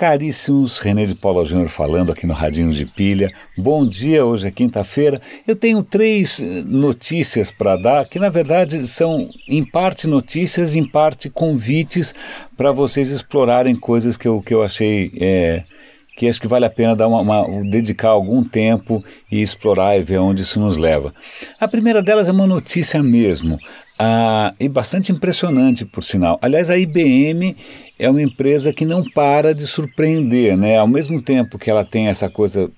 Caríssimos, René de Paula Júnior falando aqui no Radinho de Pilha. Bom dia, hoje é quinta-feira. Eu tenho três eh, notícias para dar, que na verdade são em parte notícias, em parte convites para vocês explorarem coisas que eu, que eu achei é, que acho que vale a pena dar uma, uma, dedicar algum tempo e explorar e ver onde isso nos leva. A primeira delas é uma notícia mesmo, e bastante impressionante, por sinal. Aliás, a IBM é uma empresa que não para de surpreender, né? Ao mesmo tempo que ela tem essa coisa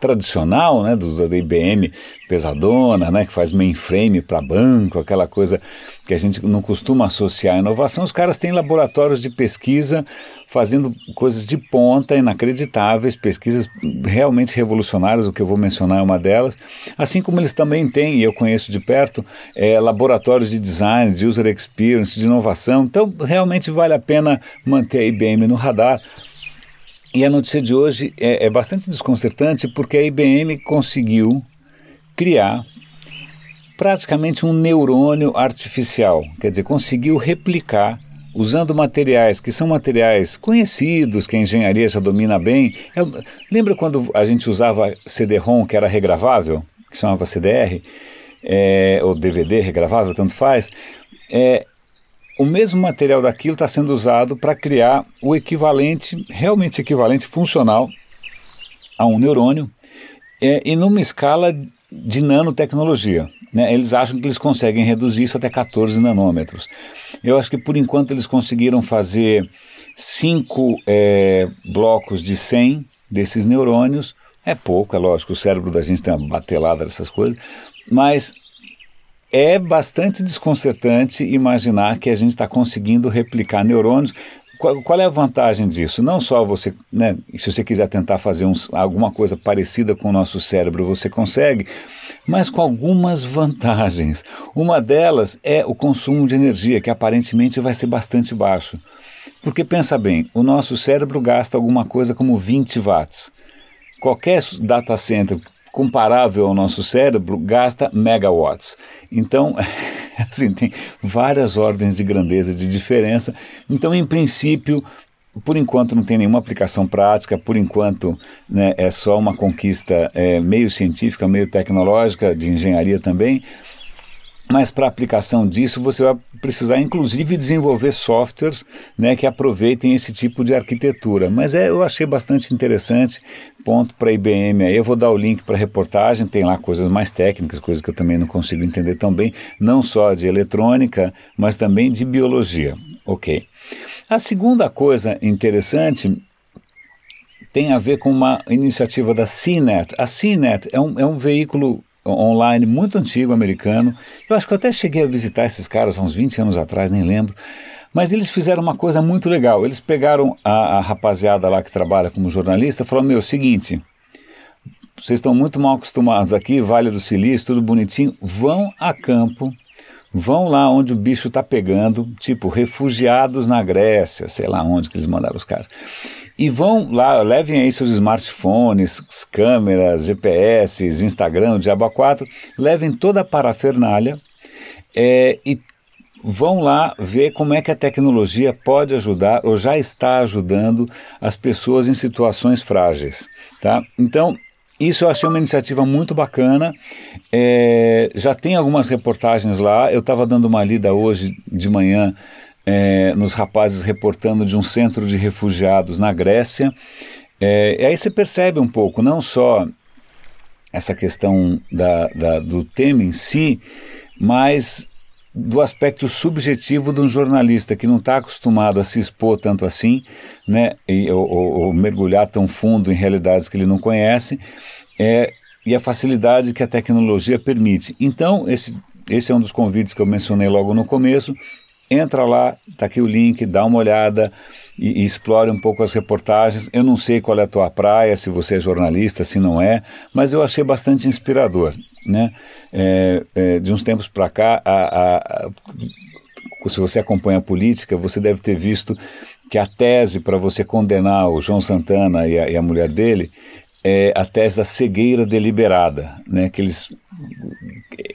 tradicional, né, do, da IBM pesadona, né, que faz mainframe para banco, aquela coisa que a gente não costuma associar à inovação. Os caras têm laboratórios de pesquisa fazendo coisas de ponta, inacreditáveis, pesquisas realmente revolucionárias, o que eu vou mencionar é uma delas. Assim como eles também têm, e eu conheço de perto, é, laboratórios de design, de user experience, de inovação. Então, realmente vale a pena manter a IBM no radar. E a notícia de hoje é, é bastante desconcertante porque a IBM conseguiu criar praticamente um neurônio artificial, quer dizer, conseguiu replicar usando materiais que são materiais conhecidos, que a engenharia já domina bem. Eu, lembra quando a gente usava CD-ROM que era regravável, que chamava CDR, é, ou DVD regravável, tanto faz? É, o mesmo material daquilo está sendo usado para criar o equivalente, realmente equivalente funcional a um neurônio é, e numa escala de nanotecnologia. Né? Eles acham que eles conseguem reduzir isso até 14 nanômetros. Eu acho que por enquanto eles conseguiram fazer cinco é, blocos de 100 desses neurônios. É pouco, é lógico, o cérebro da gente tem uma batelada dessas coisas, mas é bastante desconcertante imaginar que a gente está conseguindo replicar neurônios. Qual, qual, é a vantagem disso? Não só você, né, se você quiser tentar fazer uns, alguma coisa parecida com o nosso cérebro, você consegue, mas com algumas vantagens. Uma delas é o consumo de energia, que aparentemente vai ser bastante baixo. Porque pensa bem, o nosso cérebro gasta alguma coisa como 20 watts. Qualquer data center comparável ao nosso cérebro gasta megawatts. Então, assim, tem várias ordens de grandeza de diferença. Então, em princípio, por enquanto não tem nenhuma aplicação prática, por enquanto né, é só uma conquista é, meio científica, meio tecnológica, de engenharia também. Mas para aplicação disso, você vai precisar, inclusive, desenvolver softwares né, que aproveitem esse tipo de arquitetura. Mas é, eu achei bastante interessante. Ponto para a IBM aí. Eu vou dar o link para a reportagem. Tem lá coisas mais técnicas, coisas que eu também não consigo entender tão bem, não só de eletrônica, mas também de biologia. Ok. A segunda coisa interessante tem a ver com uma iniciativa da CNET. A CNET é um, é um veículo online muito antigo americano. Eu acho que eu até cheguei a visitar esses caras há uns 20 anos atrás, nem lembro. Mas eles fizeram uma coisa muito legal. Eles pegaram a, a rapaziada lá que trabalha como jornalista e falaram: Meu, seguinte, vocês estão muito mal acostumados aqui, Vale do Silício, tudo bonitinho, vão a campo, vão lá onde o bicho está pegando, tipo refugiados na Grécia, sei lá onde que eles mandaram os caras. E vão lá, levem aí seus smartphones, câmeras, GPS, Instagram, o Diabo 4, levem toda a parafernália é, e vão lá ver como é que a tecnologia pode ajudar ou já está ajudando as pessoas em situações frágeis, tá? Então, isso eu achei uma iniciativa muito bacana. É, já tem algumas reportagens lá. Eu estava dando uma lida hoje de manhã é, nos rapazes reportando de um centro de refugiados na Grécia. É, e aí você percebe um pouco, não só essa questão da, da, do tema em si, mas do aspecto subjetivo de um jornalista que não está acostumado a se expor tanto assim, né, e, ou, ou, mergulhar tão fundo em realidades que ele não conhece, é, e a facilidade que a tecnologia permite. Então, esse, esse é um dos convites que eu mencionei logo no começo, entra lá, está aqui o link, dá uma olhada e, e, explore um pouco as reportagens. Eu não sei qual é a tua praia, se você é jornalista, se não é, mas eu achei bastante inspirador. Né? É, é, de uns tempos para cá, a, a, a, se você acompanha a política, você deve ter visto que a tese para você condenar o João Santana e a, e a mulher dele é a tese da cegueira deliberada, né? que eles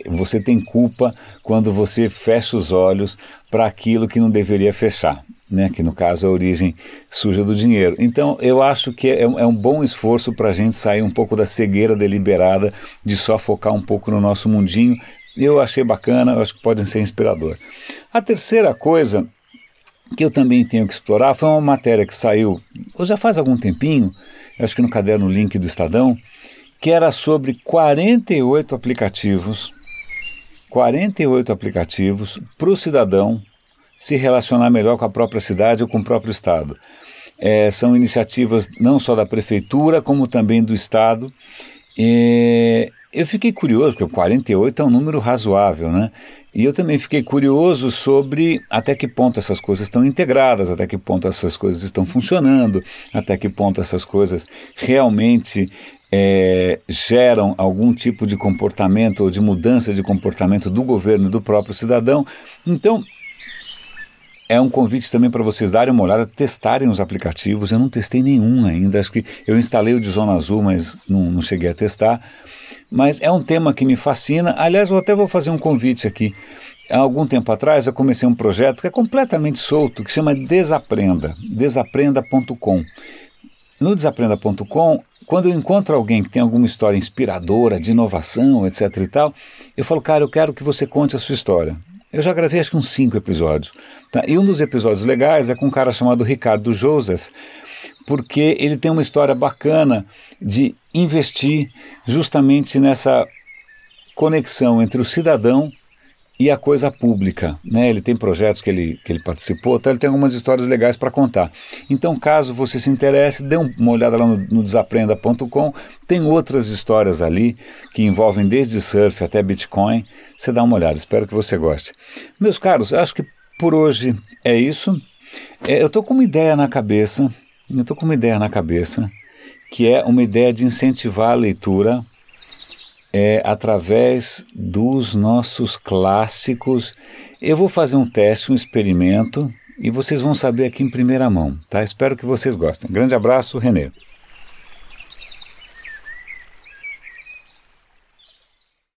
você tem culpa quando você fecha os olhos para aquilo que não deveria fechar. Né, que no caso é a origem suja do dinheiro. Então eu acho que é, é um bom esforço para a gente sair um pouco da cegueira deliberada de só focar um pouco no nosso mundinho. Eu achei bacana, eu acho que pode ser inspirador. A terceira coisa que eu também tenho que explorar foi uma matéria que saiu já faz algum tempinho, acho que no caderno Link do Estadão, que era sobre 48 aplicativos, 48 aplicativos para o cidadão se relacionar melhor com a própria cidade ou com o próprio estado. É, são iniciativas não só da prefeitura, como também do estado. Eu fiquei curioso, porque 48 é um número razoável, né? E eu também fiquei curioso sobre até que ponto essas coisas estão integradas, até que ponto essas coisas estão funcionando, até que ponto essas coisas realmente é, geram algum tipo de comportamento ou de mudança de comportamento do governo e do próprio cidadão. Então, é um convite também para vocês darem uma olhada, testarem os aplicativos. Eu não testei nenhum ainda, acho que eu instalei o de Zona Azul, mas não, não cheguei a testar. Mas é um tema que me fascina. Aliás, eu até vou fazer um convite aqui. Há algum tempo atrás eu comecei um projeto que é completamente solto, que chama Desaprenda, desaprenda.com. No desaprenda.com quando eu encontro alguém que tem alguma história inspiradora, de inovação, etc e tal, eu falo, cara, eu quero que você conte a sua história. Eu já gravei acho que uns cinco episódios. Tá? E um dos episódios legais é com um cara chamado Ricardo Joseph, porque ele tem uma história bacana de investir justamente nessa conexão entre o cidadão e a coisa pública. Né? Ele tem projetos que ele, que ele participou, então ele tem algumas histórias legais para contar. Então, caso você se interesse, dê uma olhada lá no, no desaprenda.com. Tem outras histórias ali que envolvem desde surf até Bitcoin. Você dá uma olhada, espero que você goste. Meus caros, acho que por hoje é isso. É, eu estou com uma ideia na cabeça, eu estou com uma ideia na cabeça, que é uma ideia de incentivar a leitura é, através dos nossos clássicos. Eu vou fazer um teste, um experimento, e vocês vão saber aqui em primeira mão, tá? Espero que vocês gostem. Grande abraço, Renê.